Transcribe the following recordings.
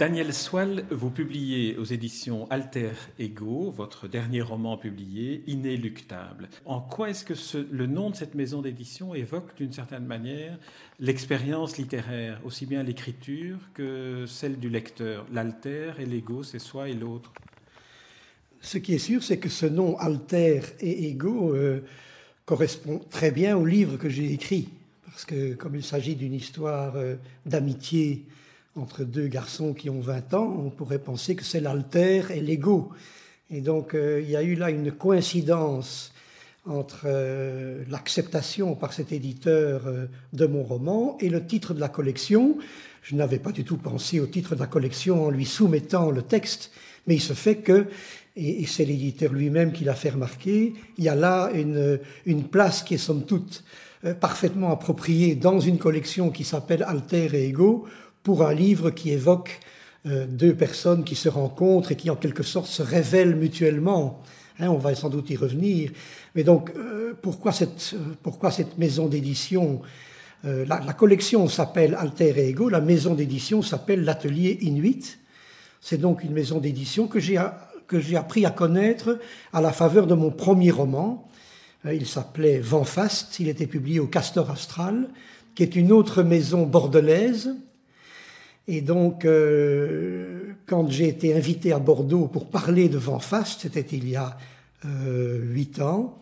Daniel Swal, vous publiez aux éditions Alter Ego votre dernier roman publié, Inéluctable. En quoi est-ce que le nom de cette maison d'édition évoque d'une certaine manière l'expérience littéraire, aussi bien l'écriture que celle du lecteur? L'alter et l'ego, c'est soi et l'autre Ce qui est sûr, c'est que ce nom Alter et Ego euh, correspond très bien au livre que j'ai écrit. Parce que comme il s'agit d'une histoire euh, d'amitié, entre deux garçons qui ont 20 ans, on pourrait penser que c'est l'alter et l'ego. Et donc euh, il y a eu là une coïncidence entre euh, l'acceptation par cet éditeur euh, de mon roman et le titre de la collection. Je n'avais pas du tout pensé au titre de la collection en lui soumettant le texte, mais il se fait que, et, c'est l'éditeur lui-même qui l'a fait remarquer, il y a là une, une place qui est somme toute parfaitement appropriée dans une collection qui s'appelle Alter et Ego, pour un livre qui évoque euh, deux personnes qui se rencontrent et qui en quelque sorte se révèlent mutuellement. Hein, on va sans doute y revenir. Mais donc, euh, pourquoi, cette, euh, pourquoi cette maison d'édition la, collection s'appelle Alter Ego, la maison d'édition s'appelle l'Atelier Inuit. C'est donc une maison d'édition que j'ai, que j'ai appris à connaître à la faveur de mon premier roman. Il s'appelait Vent Fast, il était publié au Castor Astral, qui est une autre maison bordelaise et donc, euh, quand j'ai été invité à Bordeaux pour parler de Fast, c'était il y a euh, huit ans,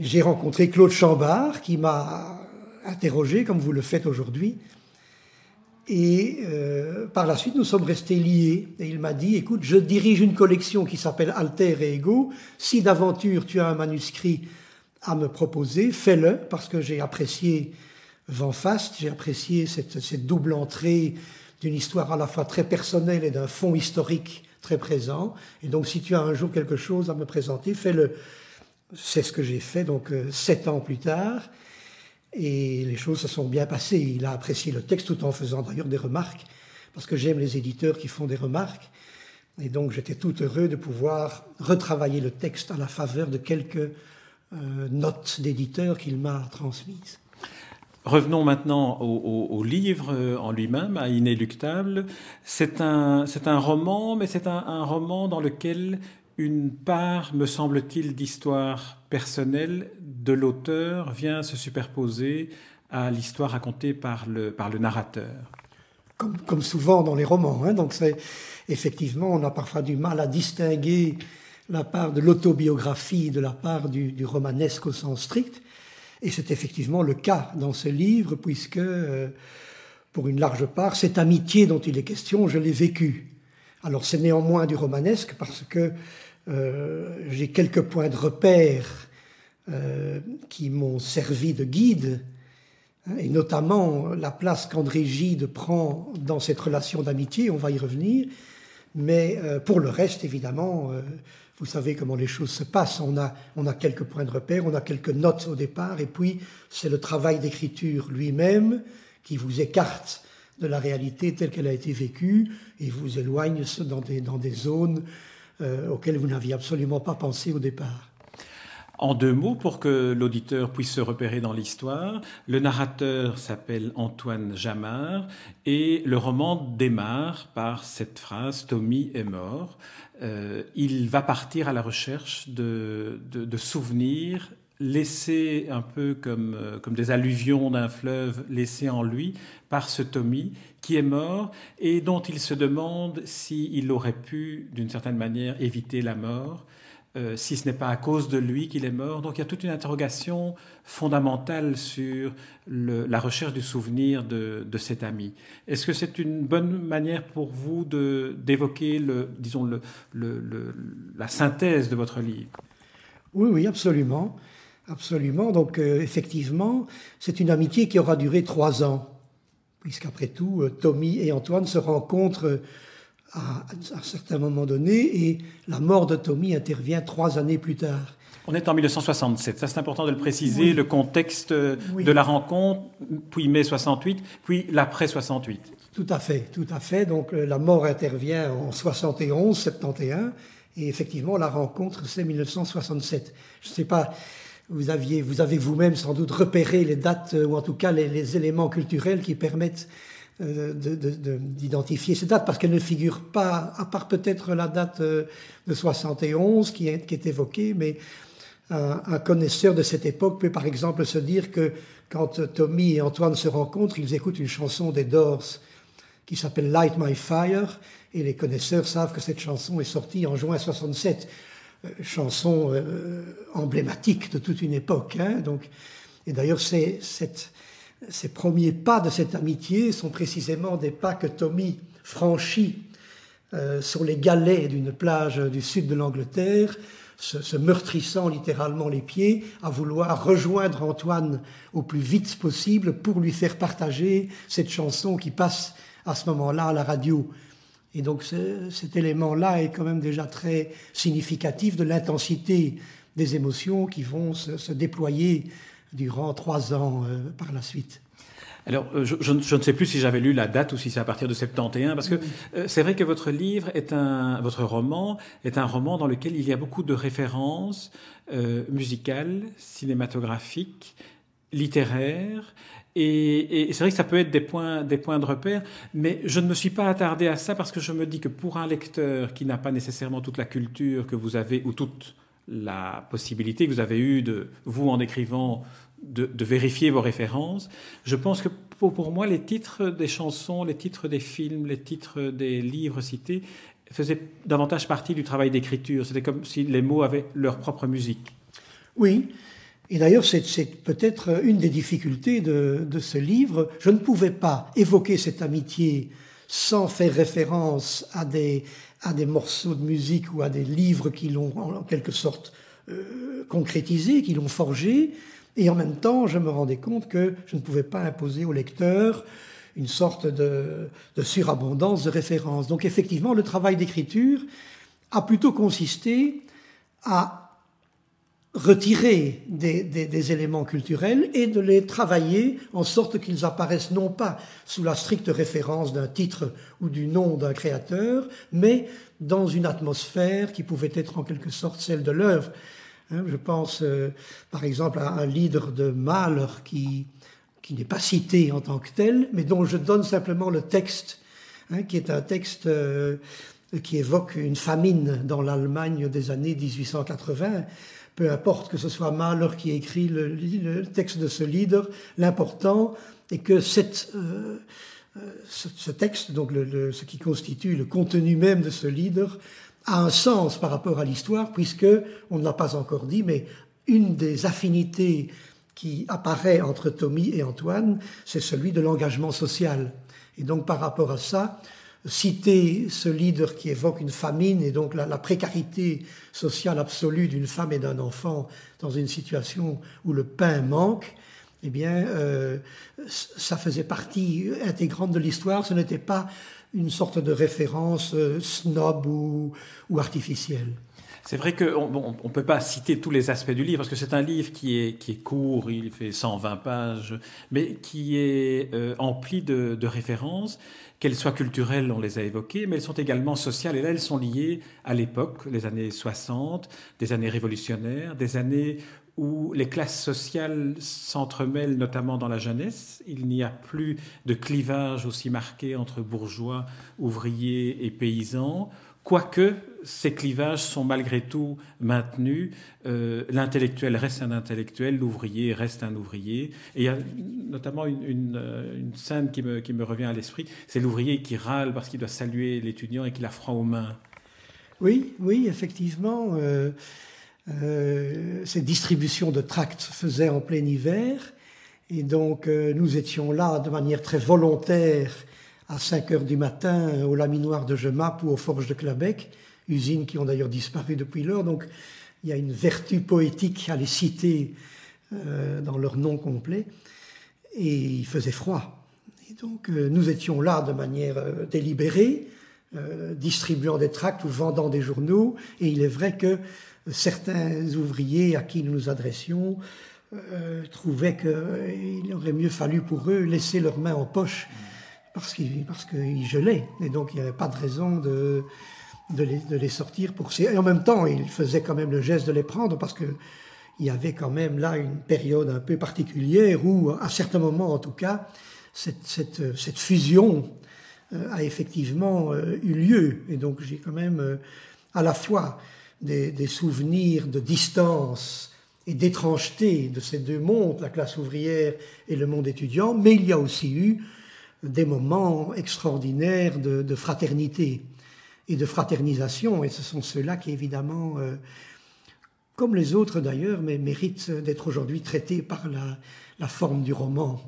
j'ai rencontré Claude Chambard qui m'a interrogé, comme vous le faites aujourd'hui. Et euh, par la suite, nous sommes restés liés. Et il m'a dit, écoute, je dirige une collection qui s'appelle Alter et Ego. Si d'aventure tu as un manuscrit à me proposer, fais-le, parce que j'ai apprécié J'ai apprécié cette, double entrée d'une histoire à la fois très personnelle et d'un fond historique très présent. Et donc, si tu as un jour quelque chose à me présenter, fais-le. C'est ce que j'ai fait, donc, euh, sept ans plus tard. Et les choses se sont bien passées. Il a apprécié le texte tout en faisant d'ailleurs des remarques, parce que j'aime les éditeurs qui font des remarques. Et donc, j'étais tout heureux de pouvoir retravailler le texte à la faveur de quelques euh, notes d'éditeur qu'il m'a transmises. Revenons maintenant au, livre en lui-même, à Inéluctable. C'est un, un, roman, mais c'est un, roman dans lequel une part, me semble-t-il, d'histoire personnelle de l'auteur vient se superposer à l'histoire racontée par le, par le narrateur. Comme, souvent dans les romans. Hein. Donc effectivement, on a parfois du mal à distinguer la part de l'autobiographie de la part du romanesque au sens strict. Et c'est effectivement le cas dans ce livre, puisque, euh, pour une large part, cette amitié dont il est question, je l'ai vécue. Alors c'est néanmoins du romanesque parce que euh, j'ai quelques points de repère euh, qui m'ont servi de guide, hein, et notamment la place qu'André Gide prend dans cette relation d'amitié, on va y revenir, mais pour le reste, évidemment, vous savez comment les choses se passent. On a, quelques points de repère, on a quelques notes au départ, et puis c'est le travail d'écriture lui-même qui vous écarte de la réalité telle qu'elle a été vécue et vous éloigne dans des, dans des zones euh, auxquelles vous n'aviez absolument pas pensé au départ. En deux mots, pour que l'auditeur puisse se repérer dans l'histoire, le narrateur s'appelle Antoine Jamard et le roman démarre par cette phrase Tommy est mort. Euh, il va partir à la recherche de, souvenirs laissés un peu comme, euh, comme des alluvions d'un fleuve laissés en lui par ce Tommy qui est mort et dont il se demande s'il aurait pu, d'une certaine manière, éviter la mort euh, si ce n'est pas à cause de lui qu'il est mort. Donc il y a toute une interrogation fondamentale sur la recherche du souvenir de, cet ami. Est-ce que c'est une bonne manière pour vous d'évoquer, disons, la synthèse de votre livre? Oui, oui, absolument. Absolument. Donc euh, effectivement, c'est une amitié qui aura duré trois ans, puisqu'après tout, euh, Tommy et Antoine se rencontrent à un certain moment donné et la mort de Tommy intervient trois années plus tard. On est en 1967, ça c'est important de le préciser, le contexte de la rencontre, puis mai 68, puis l'après 68. Tout à fait, tout à fait. Donc euh, la mort intervient en 71, 71, et effectivement la rencontre c'est 1967. Je ne sais pas, vous, aviez, vous avez vous-même sans doute repéré les dates, euh, ou en tout cas les éléments culturels qui permettent euh, d'identifier ces dates parce qu'elles ne figurent pas, à part peut-être la date euh, de 71 qui est, qui est évoquée, mais un, connaisseur de cette époque peut par exemple se dire que quand Tommy et Antoine se rencontrent, ils écoutent une chanson des Doors qui s'appelle Light My Fire, et les connaisseurs savent que cette chanson est sortie en juin 67, euh, chanson emblématique de toute une époque. Hein, donc, et d'ailleurs, c'est cette ces premiers pas de cette amitié sont précisément des pas que Tommy franchit euh, sur les galets d'une plage du sud de l'Angleterre, se, meurtrissant littéralement les pieds, à vouloir rejoindre Antoine au plus vite possible pour lui faire partager cette chanson qui passe à ce moment-là à la radio. Et donc cet élément-là est quand même déjà très significatif de l'intensité des émotions qui vont se déployer durant trois ans euh, par la suite. Alors, euh, je, ne sais plus si j'avais lu la date ou si c'est à partir de 71, parce que euh, c'est vrai que votre livre est un, votre roman est un roman dans lequel il y a beaucoup de références musicales, cinématographiques, littéraires, et, c'est vrai que ça peut être des points, des points de repère, mais je ne me suis pas attardé à ça parce que je me dis que pour un lecteur qui n'a pas nécessairement toute la culture que vous avez ou toute la possibilité que vous avez eue de vous en écrivant de, vérifier vos références. Je pense que pour, moi, les titres des chansons, les titres des films, les titres des livres cités faisaient davantage partie du travail d'écriture. C'était comme si les mots avaient leur propre musique. Oui. Et d'ailleurs, c'est peut-être une des difficultés de, ce livre. Je ne pouvais pas évoquer cette amitié sans faire référence à des, à des morceaux de musique ou à des livres qui l'ont en quelque sorte euh, concrétisé, qui l'ont forgé. Et en même temps, je me rendais compte que je ne pouvais pas imposer au lecteur une sorte de, surabondance de références. Donc effectivement, le travail d'écriture a plutôt consisté à retirer des, éléments culturels et de les travailler en sorte qu'ils apparaissent non pas sous la stricte référence d'un titre ou du nom d'un créateur, mais dans une atmosphère qui pouvait être en quelque sorte celle de l'œuvre. Hein, je pense euh, par exemple à un leader de Mahler qui, n'est pas cité en tant que tel, mais dont je donne simplement le texte, hein, qui est un texte euh, qui évoque une famine dans l'Allemagne des années 1880. Peu importe que ce soit Mahler qui écrit le, texte de ce leader, l'important est que euh, ce, texte, donc ce qui constitue le contenu même de ce leader, a un sens par rapport à l'histoire, puisque, on ne l'a pas encore dit, mais une des affinités qui apparaît entre Tommy et Antoine, c'est celui de l'engagement social. Et donc par rapport à ça, citer ce leader qui évoque une famine et donc la, précarité sociale absolue d'une femme et d'un enfant dans une situation où le pain manque, eh bien, euh, ça faisait partie intégrante de l'histoire. Ce n'était pas une sorte de référence euh, snob ou, artificielle. C'est vrai qu'on ne peut pas citer tous les aspects du livre, parce que c'est un livre qui est, qui est court, il fait 120 pages, mais qui est euh, empli de, références, qu'elles soient culturelles, on les a évoquées, mais elles sont également sociales, et là elles sont liées à l'époque, les années 60, des années révolutionnaires, des années où les classes sociales s'entremêlent, notamment dans la jeunesse. Il n'y a plus de clivage aussi marqué entre bourgeois, ouvriers et paysans, quoique ces clivages sont malgré tout maintenus. Euh, l'intellectuel reste un intellectuel, l'ouvrier reste un ouvrier. Et il y a notamment une, euh, scène qui me, revient à l'esprit, c'est l'ouvrier qui râle parce qu'il doit saluer l'étudiant et qu'il a froid aux mains. Oui, oui, effectivement. Euh, euh, ces distributions de tracts se faisaient en plein hiver. Et donc, euh, nous étions là de manière très volontaire à 5 heures du matin au laminoir de Gemap ou aux forges de Clabec, usines qui ont d'ailleurs disparu depuis lors. Donc, il y a une vertu poétique à les citer euh, dans leur nom complet. Et il faisait froid. Et donc, nous étions là de manière délibérée, distribuant des tracts ou vendant des journaux. Et il est vrai que certains ouvriers à qui nous nous adressions trouvaient qu'il aurait mieux fallu pour eux laisser leurs mains en poche parce qu'ils parce gelaient. Et donc il n'y avait pas de raison de, les, sortir pour ces... Et en même temps, il faisait quand même le geste de les prendre parce que il y avait quand même là une période un peu particulière où, à certains moments en tout cas, cette, fusion euh, a effectivement euh, eu lieu. Et donc j'ai quand même euh, à la fois des, souvenirs de distance et d'étrangeté de ces deux mondes, la classe ouvrière et le monde étudiant, mais il y a aussi eu des moments extraordinaires de, fraternité et de fraternisation, et ce sont ceux-là qui évidemment comme les autres d'ailleurs, méritent d'être aujourd'hui traités par la, forme du roman.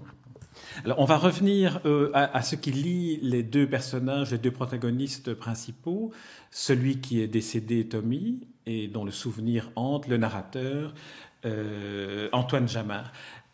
Alors, on va revenir euh, à, ce qui lie les deux personnages, les deux protagonistes principaux, celui qui est décédé, Tommy, et dont le souvenir hante le narrateur, euh, Antoine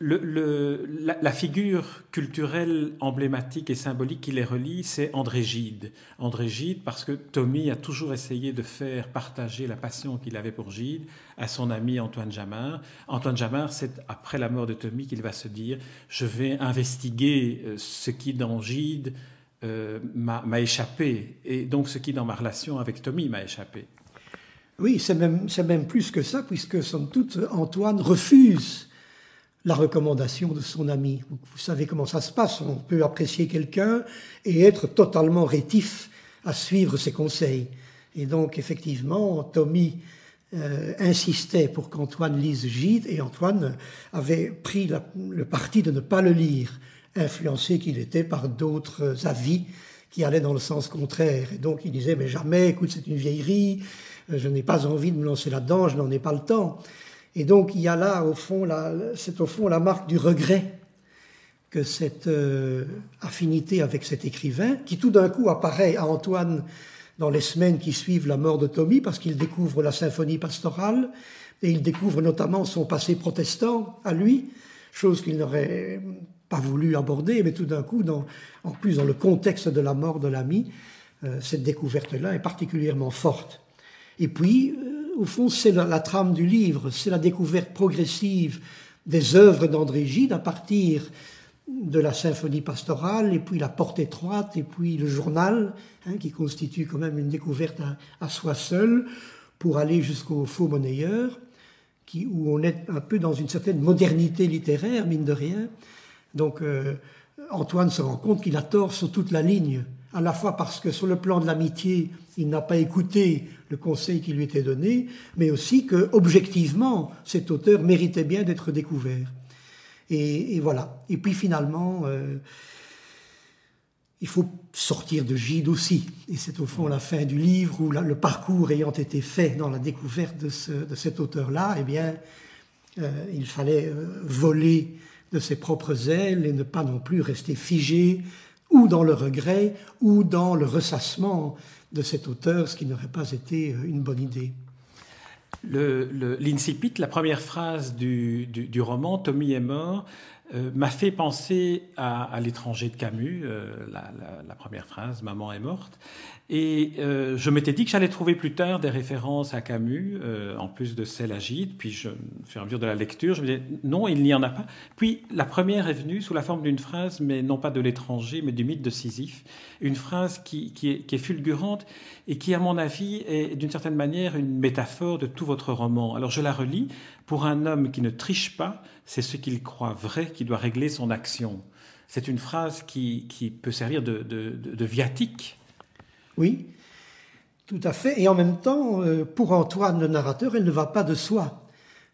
le, la, figure culturelle emblématique et symbolique qui les relie, c'est André Gide. André Gide, parce que Tommy a toujours essayé de faire partager la passion qu'il avait pour Gide à son ami Antoine Jamard. Antoine Jamard, c'est après la mort de Tommy qu'il va se dire Je vais investiguer euh, ce qui dans Gide euh, m'a échappé, et donc ce qui dans ma relation avec Tommy m'a échappé. Oui, c'est même, même plus que ça, puisque, somme toute, Antoine refuse la recommandation de son ami. Vous savez comment ça se passe. On peut apprécier quelqu'un et être totalement rétif à suivre ses conseils. Et donc, effectivement, Tommy euh, insistait pour qu'Antoine lise Gide et Antoine avait pris le parti de ne pas le lire, influencé qu'il était par d'autres avis qui allaient dans le sens contraire. Et donc, il disait, mais jamais, écoute, c'est une vieillerie, je n'ai pas envie de me lancer là-dedans, je n'en ai pas le temps. Et donc il y a là, au fond, c'est au fond la marque du regret que cette euh, affinité avec cet écrivain, qui tout d'un coup apparaît à Antoine dans les semaines qui suivent la mort de Tommy, parce qu'il découvre la symphonie pastorale, et il découvre notamment son passé protestant à lui, chose qu'il n'aurait pas voulu aborder, mais tout d'un coup, en plus dans le contexte de la mort de l'ami, euh, cette découverte-là est particulièrement forte. Et puis, euh, au fond, c'est la, trame du livre, c'est la découverte progressive des œuvres d'André Gide à partir de la symphonie pastorale, et puis la porte étroite, et puis le journal, hein, qui constitue quand même une découverte à, soi seul, pour aller jusqu'au faux monnayeur, où on est un peu dans une certaine modernité littéraire, mine de rien. Donc euh, Antoine se rend compte qu'il a tort sur toute la ligne à la fois parce que sur le plan de l'amitié, il n'a pas écouté le conseil qui lui était donné, mais aussi que, objectivement, cet auteur méritait bien d'être découvert. Et, voilà. Et puis finalement, euh, il faut sortir de Gide aussi. Et c'est au fond la fin du livre où le parcours ayant été fait dans la découverte de, cet auteur-là, eh bien, euh, il fallait euh, voler de ses propres ailes et ne pas non plus rester figé ou dans le regret, ou dans le ressassement de cet auteur, ce qui n'aurait pas été euh, une bonne idée. L'incipit, la première phrase du, roman, Tommy est mort, euh, m'a fait penser à, l'étranger de Camus, euh, la, première phrase, Maman est morte. Et euh, je m'étais dit que j'allais trouver plus tard des références à Camus, euh, en plus de celle à Gide. Puis, je, au fur et de la lecture, je me disais non, il n'y en a pas. Puis, la première est venue sous la forme d'une phrase, mais non pas de l'étranger, mais du mythe de Sisyphe. Une phrase qui, est, fulgurante et qui, à mon avis, est d'une certaine manière une métaphore de tout votre roman. Alors, je la relis. Pour un homme qui ne triche pas, c'est ce qu'il croit vrai qui doit régler son action. C'est une phrase qui, peut servir de, de, de, de viatique oui, tout à fait. Et en même temps, euh, pour Antoine le narrateur, elle ne va pas de soi,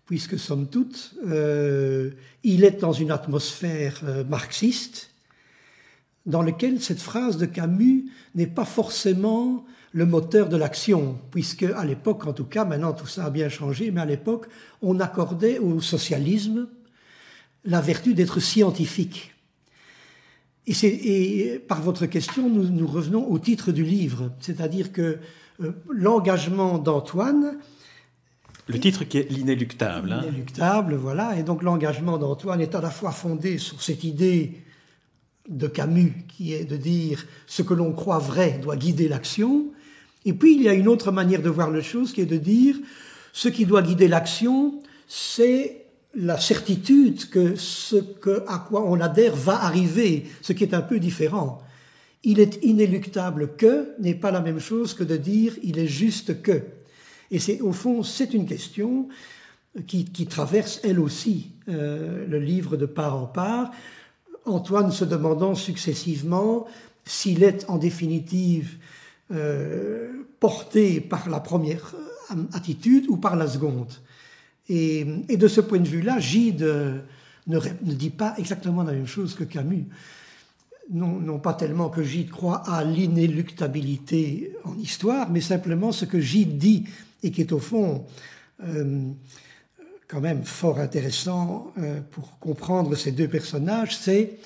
puisque somme toute, euh, il est dans une atmosphère euh, marxiste, dans laquelle cette phrase de Camus n'est pas forcément le moteur de l'action, puisque à l'époque, en tout cas, maintenant tout ça a bien changé, mais à l'époque, on accordait au socialisme la vertu d'être scientifique. Et, par votre question, nous, revenons au titre du livre, c'est-à-dire que euh, l'engagement d'Antoine. Le titre qui est l'inéluctable. Hein. L'inéluctable, voilà. Et donc l'engagement d'Antoine est à la fois fondé sur cette idée de Camus, qui est de dire ce que l'on croit vrai doit guider l'action. Et puis il y a une autre manière de voir les choses qui est de dire ce qui doit guider l'action, c'est la certitude que ce que, à quoi on adhère va arriver, ce qui est un peu différent. Il est inéluctable que n'est pas la même chose que de dire il est juste que. Et c'est au fond, c'est une question qui, traverse elle aussi euh, le livre de part en part. Antoine se demandant successivement s'il est en définitive euh, porté par la première attitude ou par la seconde. Et, de ce point de vue-là, Gide ne, dit pas exactement la même chose que Camus. Non, pas tellement que Gide croit à l'inéluctabilité en histoire, mais simplement ce que Gide dit, et qui est au fond euh, quand même fort intéressant euh, pour comprendre ces deux personnages, c'est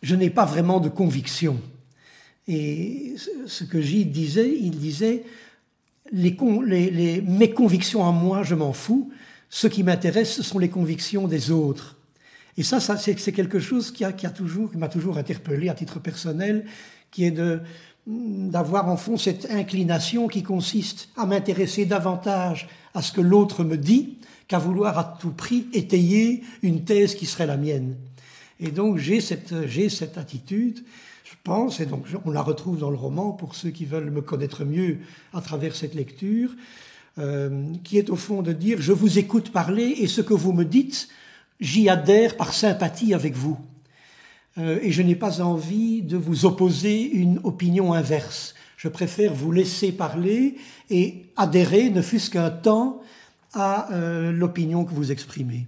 je n'ai pas vraiment de conviction. Et ce que Gide disait, il disait mes convictions en moi, je m'en fous. Ce qui m'intéresse, ce sont les convictions des autres. Et ça, ça c'est quelque chose qui, a, qui a toujours, m'a toujours interpellé à titre personnel, qui est de d'avoir en fond cette inclination qui consiste à m'intéresser davantage à ce que l'autre me dit qu'à vouloir à tout prix étayer une thèse qui serait la mienne. Et donc j'ai cette, j'ai cette attitude je pense, et donc on la retrouve dans le roman pour ceux qui veulent me connaître mieux à travers cette lecture, euh, qui est au fond de dire je vous écoute parler et ce que vous me dites, j'y adhère par sympathie avec vous. Euh, et je n'ai pas envie de vous opposer une opinion inverse. Je préfère vous laisser parler et adhérer, ne fût-ce qu'un temps, à euh, l'opinion que vous exprimez.